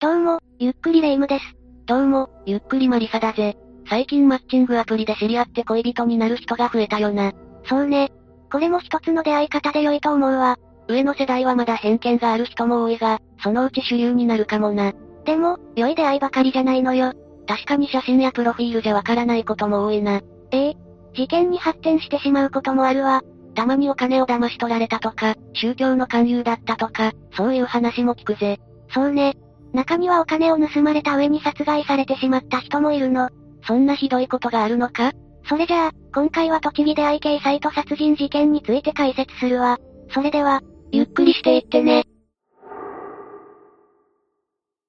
どうも、ゆっくりレ夢ムです。どうも、ゆっくりマリサだぜ。最近マッチングアプリで知り合って恋人になる人が増えたよな。そうね。これも一つの出会い方で良いと思うわ。上の世代はまだ偏見がある人も多いが、そのうち主流になるかもな。でも、良い出会いばかりじゃないのよ。確かに写真やプロフィールじゃわからないことも多いな。ええ事件に発展してしまうこともあるわ。たまにお金を騙し取られたとか、宗教の勧誘だったとか、そういう話も聞くぜ。そうね。中にはお金を盗まれた上に殺害されてしまった人もいるの。そんなひどいことがあるのか？それじゃあ、今回は栃木で IK サイト殺人事件について解説するわ。それでは、ゆっくりしていってね。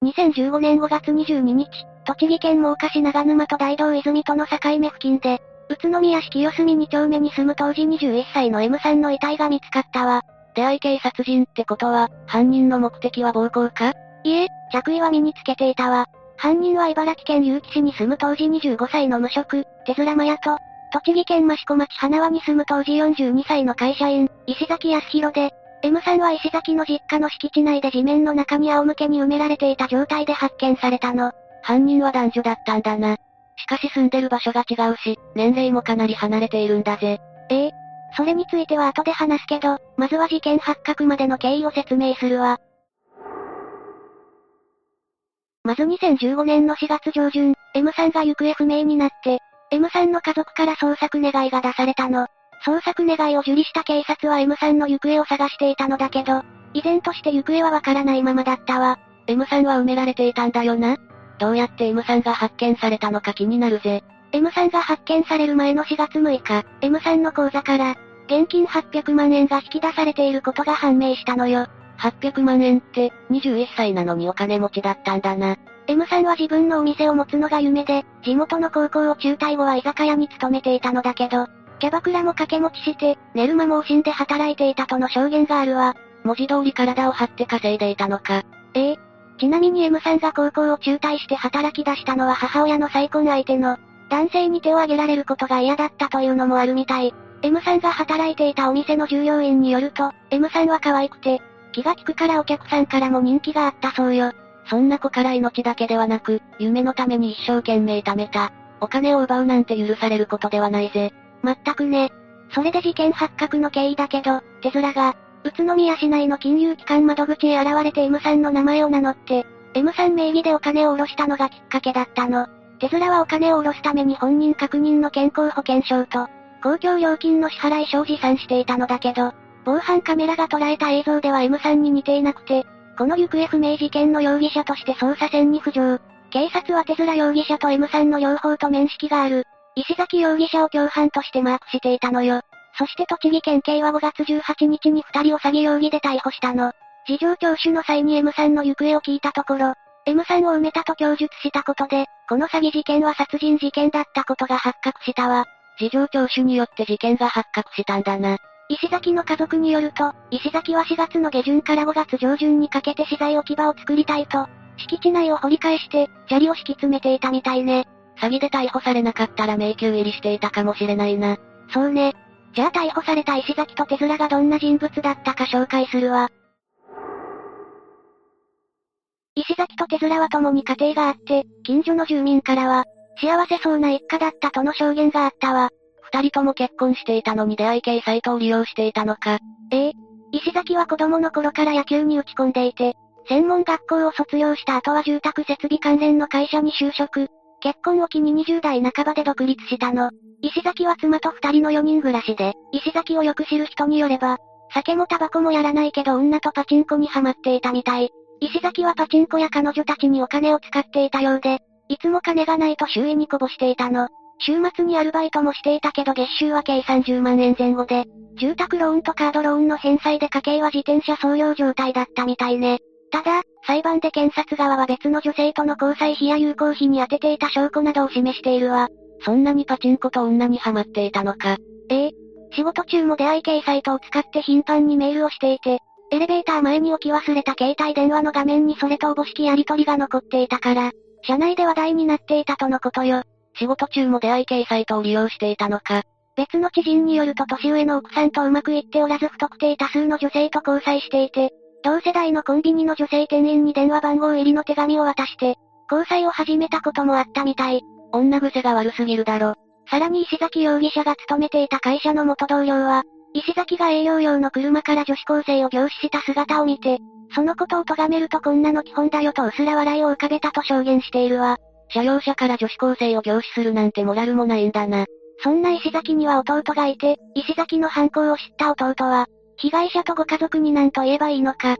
2015年5月22日、栃木県真岡市長沼と大道泉との境目付近で、宇都宮市清澄2丁目に住む当時21歳の M さんの遺体が見つかったわ。出会い系殺人ってことは、犯人の目的は暴行か？いえ、着衣は身につけていたわ。犯人は茨城県結城市に住む当時25歳の無職、手面麻也と、栃木県益子町花輪に住む当時42歳の会社員、石崎康弘で、M さんは石崎の実家の敷地内で地面の中に仰向けに埋められていた状態で発見されたの。犯人は男女だったんだな。しかし住んでる場所が違うし、年齢もかなり離れているんだぜ。ええ。それについては後で話すけど、まずは事件発覚までの経緯を説明するわ。まず2015年の4月上旬、M さんが行方不明になって、M さんの家族から捜索願いが出されたの。捜索願いを受理した警察は M さんの行方を探していたのだけど、依然として行方はわからないままだったわ。M さんは埋められていたんだよな。どうやって M さんが発見されたのか気になるぜ。M さんが発見される前の4月6日、M さんの口座から、現金800万円が引き出されていることが判明したのよ。800万円って、21歳なのにお金持ちだったんだな。M さんは自分のお店を持つのが夢で、地元の高校を中退後は居酒屋に勤めていたのだけど、キャバクラも掛け持ちして、寝る間も惜しんで働いていたとの証言があるわ。文字通り体を張って稼いでいたのか。ええ。ちなみに M さんが高校を中退して働き出したのは母親の再婚相手の、男性に手を挙げられることが嫌だったというのもあるみたい。M さんが働いていたお店の従業員によると、M さんは可愛くて、気が利くからお客さんからも人気があったそうよ。そんな子から命だけではなく、夢のために一生懸命貯めた。お金を奪うなんて許されることではないぜ。まったくね。それで事件発覚の経緯だけど、手面が、宇都宮市内の金融機関窓口へ現れて M さんの名前を名乗って、M さん名義でお金を下ろしたのがきっかけだったの。手面はお金を下ろすために本人確認の健康保険証と、公共料金の支払い書を持参していたのだけど、防犯カメラが捉えた映像では M さんに似ていなくて、この行方不明事件の容疑者として捜査線に浮上。警察は手面容疑者と M さんの両方と面識がある。石崎容疑者を共犯としてマークしていたのよ。そして栃木県警は5月18日に二人を詐欺容疑で逮捕したの。事情聴取の際に M さんの行方を聞いたところ、M さんを埋めたと供述したことで、この詐欺事件は殺人事件だったことが発覚したわ。事情聴取によって事件が発覚したんだな。石崎の家族によると、石崎は4月の下旬から5月上旬にかけて資材置き場を作りたいと、敷地内を掘り返して、砂利を敷き詰めていたみたいね。詐欺で逮捕されなかったら迷宮入りしていたかもしれないな。そうね。じゃあ逮捕された石崎と手面がどんな人物だったか紹介するわ。石崎と手面は共に家庭があって、近所の住民からは、幸せそうな一家だったとの証言があったわ。二人とも結婚していたのに出会い系サイトを利用していたのか。ええ。石崎は子供の頃から野球に打ち込んでいて、専門学校を卒業した後は住宅設備関連の会社に就職。結婚を機に20代半ばで独立したの。石崎は妻と二人の4人暮らしで、石崎をよく知る人によれば、酒もタバコもやらないけど女とパチンコにハマっていたみたい。石崎はパチンコや彼女たちにお金を使っていたようで、いつも金がないと周囲にこぼしていたの。週末にアルバイトもしていたけど月収は計30万円前後で、住宅ローンとカードローンの返済で家計は自転車創業状態だったみたいね。ただ、裁判で検察側は別の女性との交際費や有効費に充てていた証拠などを示しているわ。そんなにパチンコと女にハマっていたのか。ええ。仕事中も出会い系サイトを使って頻繁にメールをしていて、エレベーター前に置き忘れた携帯電話の画面にそれとおぼしきやり取りが残っていたから、社内で話題になっていたとのことよ。仕事中も出会い系サイトを利用していたのか。別の知人によると年上の奥さんとうまくいっておらず不特定多数の女性と交際していて、同世代のコンビニの女性店員に電話番号入りの手紙を渡して、交際を始めたこともあったみたい。女癖が悪すぎるだろ。さらに石崎容疑者が勤めていた会社の元同僚は、石崎が営業用の車から女子高生を凝視した姿を見て、そのことを咎めるとこんなの基本だよと薄ら笑いを浮かべたと証言しているわ。車用車から女子高生を凝視するなんてモラルもないんだな。そんな石崎には弟がいて、石崎の犯行を知った弟は、被害者とご家族に何と言えばいいのか。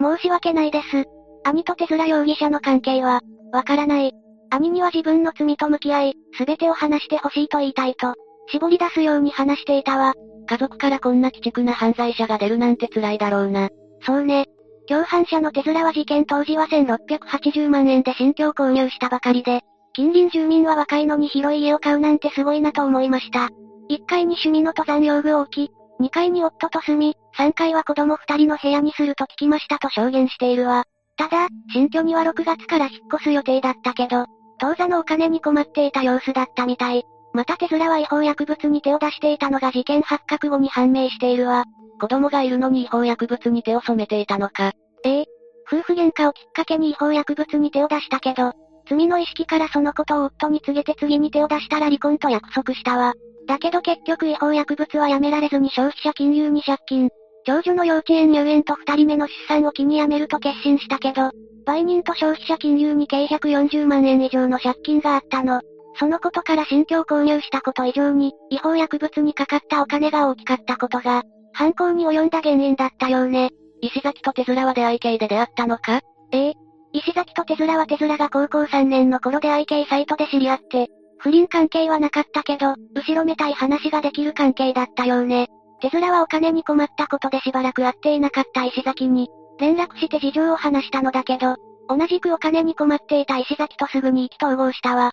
申し訳ないです。兄と手面容疑者の関係は、わからない。兄には自分の罪と向き合い、すべてを話してほしいと言いたいと、絞り出すように話していたわ。家族からこんな鬼畜な犯罪者が出るなんて辛いだろうな。そうね。共犯者の手面は事件当時は1680万円で新居を購入したばかりで、近隣住民は若いのに広い家を買うなんてすごいなと思いました。1階に趣味の登山用具を置き、2階に夫と住み、3階は子供2人の部屋にすると聞きましたと証言しているわ。ただ、新居には6月から引っ越す予定だったけど、当座のお金に困っていた様子だったみたい。また手面は違法薬物に手を出していたのが事件発覚後に判明しているわ。子供がいるのに違法薬物に手を染めていたのか。ええ。夫婦喧嘩をきっかけに違法薬物に手を出したけど、罪の意識からそのことを夫に告げて次に手を出したら離婚と約束したわ。だけど結局違法薬物はやめられずに消費者金融に借金。長女の幼稚園入園と二人目の出産を機に辞めると決心したけど、売人と消費者金融に計140万円以上の借金があったの。そのことから新居を購入したこと以上に、違法薬物にかかったお金が大きかったことが、犯行に及んだ原因だったようね。石崎と手面は出会い系で出会ったのか？ええ。石崎と手面は手面が高校3年の頃出会い系サイトで知り合って、不倫関係はなかったけど、後ろめたい話ができる関係だったようね。手面はお金に困ったことでしばらく会っていなかった石崎に、連絡して事情を話したのだけど、同じくお金に困っていた石崎とすぐに意気投合したわ。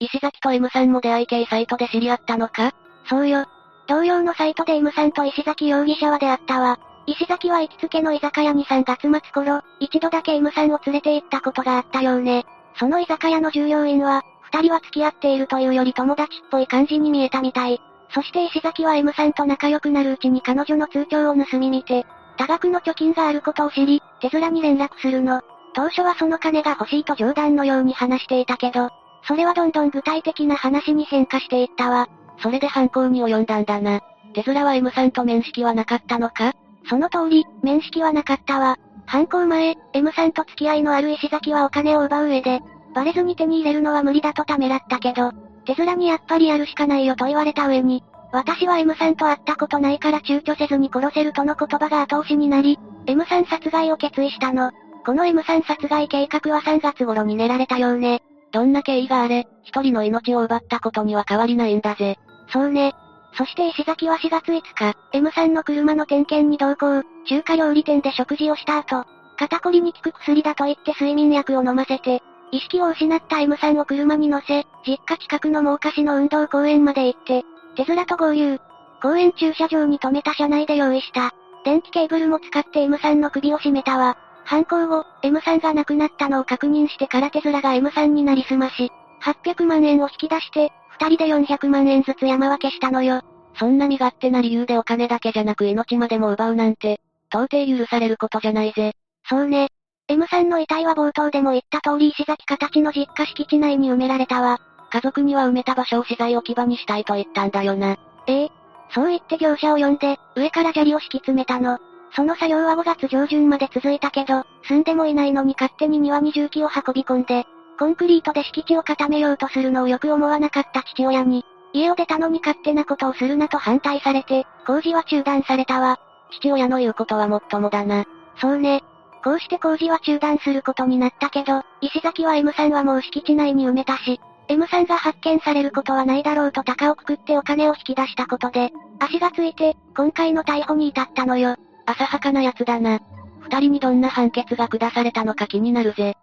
石崎と M さんも出会い系サイトで知り合ったのか？そうよ。同様のサイトで M さんと石崎容疑者は出会ったわ。石崎は行きつけの居酒屋に3月末頃、一度だけ M さんを連れて行ったことがあったようね。その居酒屋の従業員は、二人は付き合っているというより友達っぽい感じに見えたみたい。そして石崎は M さんと仲良くなるうちに彼女の通帳を盗み見て、多額の貯金があることを知り、手面に連絡するの。当初はその金が欲しいと冗談のように話していたけど、それはどんどん具体的な話に変化していったわ。それで犯行に及んだんだな。手面は M さんと面識はなかったのか？その通り、面識はなかったわ。犯行前、M さんと付き合いのある石崎はお金を奪う上で、バレずに手に入れるのは無理だとためらったけど、手面にやっぱりやるしかないよと言われた上に、私は M さんと会ったことないから躊躇せずに殺せるとの言葉が後押しになり、M さん殺害を決意したの。この M さん殺害計画は3月頃に練られたようね。どんな経緯があれ、一人の命を奪ったことには変わりないんだぜ。そうね。そして石崎は4月5日、M さんの車の点検に同行、中華料理店で食事をした後、肩こりに効く薬だと言って睡眠薬を飲ませて、意識を失った M さんを車に乗せ、実家近くの真岡市の運動公園まで行って、手面と合流。公園駐車場に停めた車内で用意した。電気ケーブルも使って M さんの首を絞めたわ。犯行後、M さんが亡くなったのを確認してから手面が M さんになりすまし、800万円を引き出して、二人で400万円ずつ山分けしたのよ。そんな身勝手な理由でお金だけじゃなく命までも奪うなんて、到底許されることじゃないぜ。そうね。M さんの遺体は冒頭でも言った通り石崎形の実家敷地内に埋められたわ。家族には埋めた場所を資材置き場にしたいと言ったんだよな。ええ。そう言って業者を呼んで、上から砂利を敷き詰めたの。その作業は5月上旬まで続いたけど、住んでもいないのに勝手に庭に重機を運び込んで、コンクリートで敷地を固めようとするのをよく思わなかった父親に、家を出たのに勝手なことをするなと反対されて、工事は中断されたわ。父親の言うことはもっともだな。そうね。こうして工事は中断することになったけど、石崎は M さんはもう敷地内に埋めたし、M さんが発見されることはないだろうと高をくくってお金を引き出したことで、足がついて、今回の逮捕に至ったのよ。浅はかな奴だな。二人にどんな判決が下されたのか気になるぜ。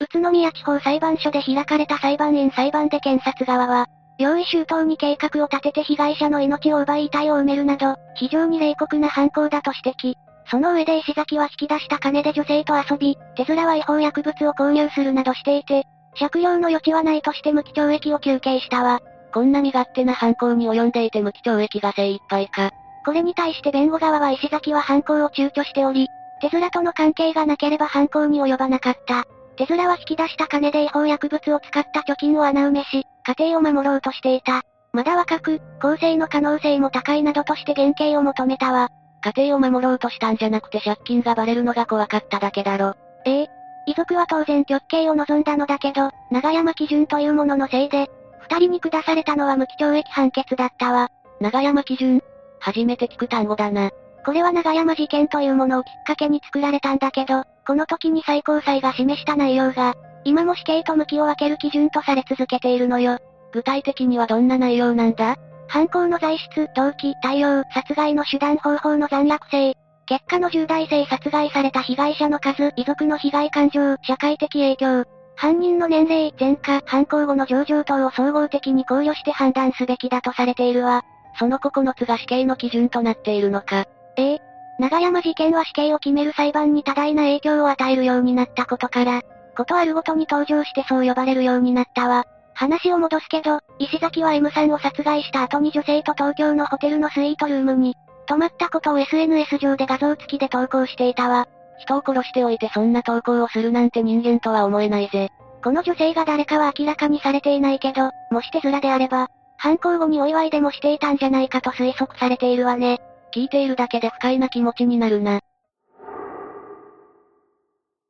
宇都宮地方裁判所で開かれた裁判員裁判で検察側は、用意周到に計画を立てて被害者の命を奪い遺体を埋めるなど、非常に冷酷な犯行だと指摘。その上で石崎は引き出した金で女性と遊び、手面は違法薬物を購入するなどしていて、借用の余地はないとして無期懲役を求刑したわ。こんな身勝手な犯行に及んでいて無期懲役が精一杯か。これに対して弁護側は石崎は犯行を躊躇しており、手面との関係がなければ犯行に及ばなかった。手面は引き出した金で違法薬物を使った貯金を穴埋めし、家庭を守ろうとしていた。まだ若く、更生の可能性も高いなどとして減刑を求めたわ。家庭を守ろうとしたんじゃなくて借金がバレるのが怖かっただけだろ。ええ。遺族は当然極刑を望んだのだけど、長山基準というもののせいで、二人に下されたのは無期懲役判決だったわ。長山基準初めて聞く単語だな。これは長山事件というものをきっかけに作られたんだけど、この時に最高裁が示した内容が、今も死刑と無期を分ける基準とされ続けているのよ。具体的にはどんな内容なんだ？犯行の材質、動機、対応、殺害の手段方法の残虐性、結果の重大性殺害された被害者の数、遺族の被害感情、社会的影響、犯人の年齢、前科、犯行後の上場等を総合的に考慮して判断すべきだとされているわ。その9つが死刑の基準となっているのか。ええ。長山事件は死刑を決める裁判に多大な影響を与えるようになったことから、ことあるごとに登場してそう呼ばれるようになったわ。話を戻すけど、石崎は M さんを殺害した後に女性と東京のホテルのスイートルームに、泊まったことを SNS 上で画像付きで投稿していたわ。人を殺しておいてそんな投稿をするなんて人間とは思えないぜ。この女性が誰かは明らかにされていないけど、もし手面であれば、犯行後にお祝いでもしていたんじゃないかと推測されているわね。聞いているだけで不快な気持ちになるな。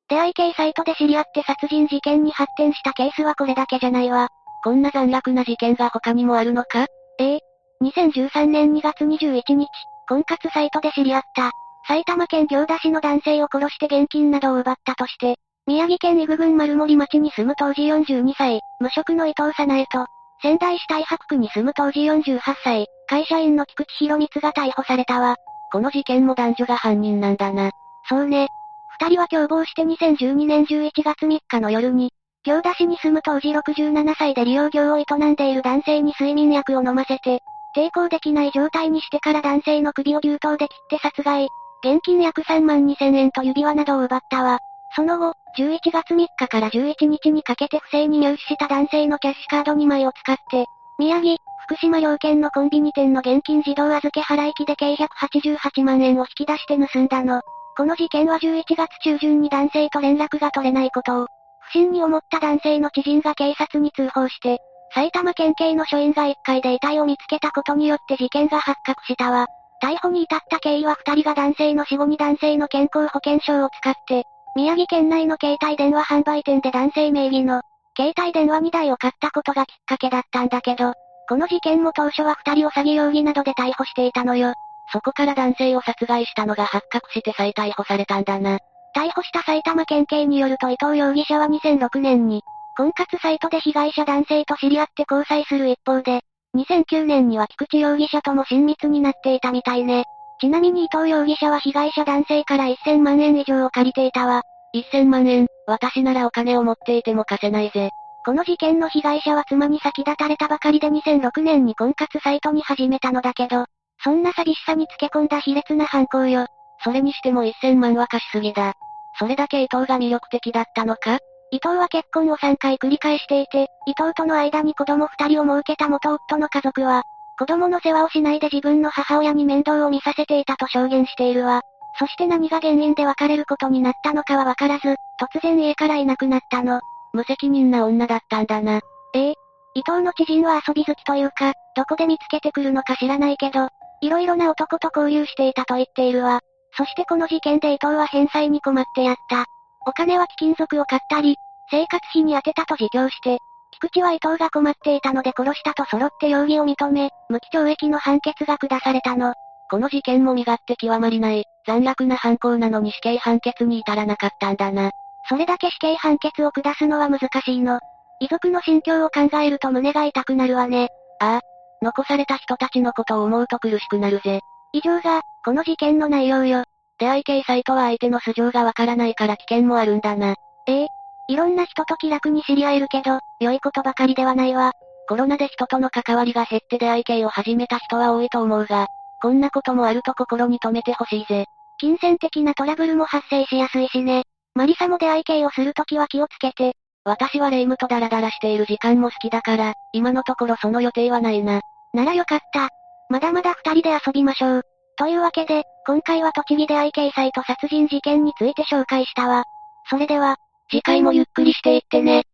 出会い系サイトで知り合って殺人事件に発展したケースはこれだけじゃないわ。こんな残虐な事件が他にもあるのか？ええ。2013年2月21日、婚活サイトで知り合った、埼玉県行田市の男性を殺して現金などを奪ったとして、宮城県伊具郡丸森町に住む当時42歳、無職の伊藤早苗と、仙台市太白区に住む当時48歳、会社員の菊池博光が逮捕されたわ。この事件も男女が犯人なんだな。そうね。二人は共謀して2012年11月3日の夜に、行田市に住む当時67歳で利用業を営んでいる男性に睡眠薬を飲ませて、抵抗できない状態にしてから男性の首を牛刀で切って殺害。現金約3万2000円と指輪などを奪ったわ。その後、11月3日から11日にかけて不正に入手した男性のキャッシュカード2枚を使って、宮城、福島両県のコンビニ店の現金自動預け払い機で計188万円を引き出して盗んだの。この事件は11月中旬に男性と連絡が取れないことを、不審に思った男性の知人が警察に通報して、埼玉県警の署員が1階で遺体を見つけたことによって事件が発覚したわ。逮捕に至った経緯は2人が男性の死後に男性の健康保険証を使って、宮城県内の携帯電話販売店で男性名義の、携帯電話2台を買ったことがきっかけだったんだけど、この事件も当初は2人を詐欺容疑などで逮捕していたのよ。そこから男性を殺害したのが発覚して再逮捕されたんだな。逮捕した埼玉県警によると伊藤容疑者は2006年に、婚活サイトで被害者男性と知り合って交際する一方で、2009年には菊池容疑者とも親密になっていたみたいね。ちなみに伊藤容疑者は被害者男性から1000万円以上を借りていたわ。1000万円、私ならお金を持っていても貸せないぜ。この事件の被害者は妻に先立たれたばかりで2006年に婚活サイトに始めたのだけど、そんな寂しさにつけ込んだ卑劣な犯行よ。それにしても1000万は貸しすぎだ。それだけ伊藤が魅力的だったのか？伊藤は結婚を3回繰り返していて、伊藤との間に子供2人を設けた元夫の家族は、子供の世話をしないで自分の母親に面倒を見させていたと証言しているわ。そして何が原因で別れることになったのかはわからず、突然家からいなくなったの。無責任な女だったんだな。ええ。伊藤の知人は遊び好きというか、どこで見つけてくるのか知らないけど、いろいろな男と交流していたと言っているわ。そしてこの事件で伊藤は返済に困ってやった。お金は貴金属を買ったり、生活費に充てたと自供して、菊池は伊藤が困っていたので殺したと揃って容疑を認め、無期懲役の判決が下されたの。この事件も身勝手極まりない、残虐な犯行なのに死刑判決に至らなかったんだな。それだけ死刑判決を下すのは難しいの。遺族の心境を考えると胸が痛くなるわね。ああ。残された人たちのことを思うと苦しくなるぜ。以上が、この事件の内容よ。出会い系サイトは相手の素性がわからないから危険もあるんだな。ええいろんな人と気楽に知り合えるけど、良いことばかりではないわ。コロナで人との関わりが減って出会い系を始めた人は多いと思うが、こんなこともあると心に留めてほしいぜ。金銭的なトラブルも発生しやすいしね。マリサも出会い系をするときは気をつけて。私はレイムとダラダラしている時間も好きだから、今のところその予定はないな。ならよかった。まだまだ二人で遊びましょう。というわけで、今回は栃木出会い系サイト殺人事件について紹介したわ。それでは、次回もゆっくりしていってね。